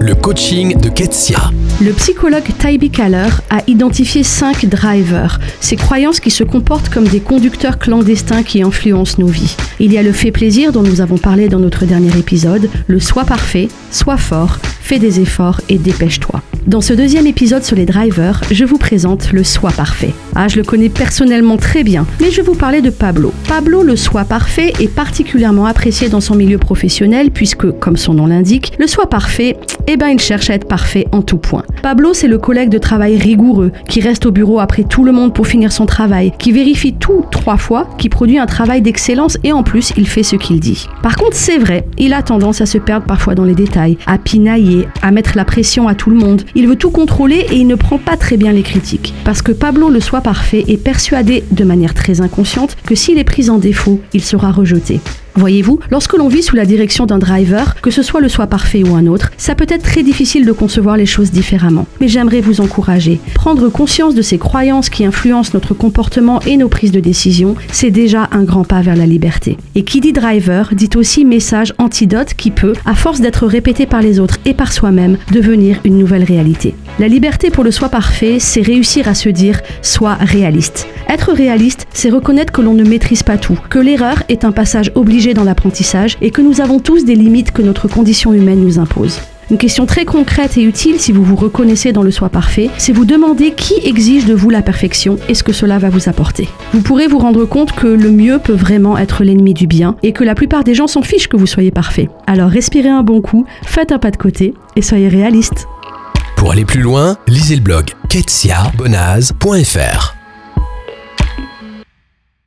Le coaching de Ketsia. Le psychologue Tybee Kaller a identifié cinq drivers, ces croyances qui se comportent comme des conducteurs clandestins qui influencent nos vies. Il y a le fait plaisir dont nous avons parlé dans notre dernier épisode, le soi parfait, sois fort, fais des efforts et dépêche-toi. Dans ce deuxième épisode sur les drivers, je vous présente le soi parfait. Ah, je le connais personnellement très bien, mais je vais vous parler de Pablo. Pablo, le soi parfait, est particulièrement apprécié dans son milieu professionnel puisque, comme son nom l'indique, le soi parfait, eh ben, il cherche à être parfait en tout point. Pablo, c'est le collègue de travail rigoureux qui reste au bureau après tout le monde pour finir son travail, qui vérifie tout trois fois, qui produit un travail d'excellence et en plus, il fait ce qu'il dit. Par contre, c'est vrai, il a tendance à se perdre parfois dans les détails, à pinailler, à mettre la pression à tout le monde. Il veut tout contrôler et il ne prend pas très bien les critiques. Parce que Pablo le soit parfait est persuadé de manière très inconsciente que s'il est pris en défaut, il sera rejeté. Voyez-vous, lorsque l'on vit sous la direction d'un driver, que ce soit le soi parfait ou un autre, ça peut être très difficile de concevoir les choses différemment. Mais j'aimerais vous encourager. Prendre conscience de ces croyances qui influencent notre comportement et nos prises de décision, c'est déjà un grand pas vers la liberté. Et qui dit driver dit aussi message antidote qui peut, à force d'être répété par les autres et par soi-même, devenir une nouvelle réalité. La liberté pour le soi parfait, c'est réussir à se dire sois réaliste. Être réaliste, c'est reconnaître que l'on ne maîtrise pas tout, que l'erreur est un passage obligé dans l'apprentissage et que nous avons tous des limites que notre condition humaine nous impose. Une question très concrète et utile si vous vous reconnaissez dans le soi parfait, c'est vous demander qui exige de vous la perfection et ce que cela va vous apporter. Vous pourrez vous rendre compte que le mieux peut vraiment être l'ennemi du bien et que la plupart des gens s'en fichent que vous soyez parfait. Alors respirez un bon coup, faites un pas de côté et soyez réaliste. Pour aller plus loin, lisez le blog ketsiabonaz.fr.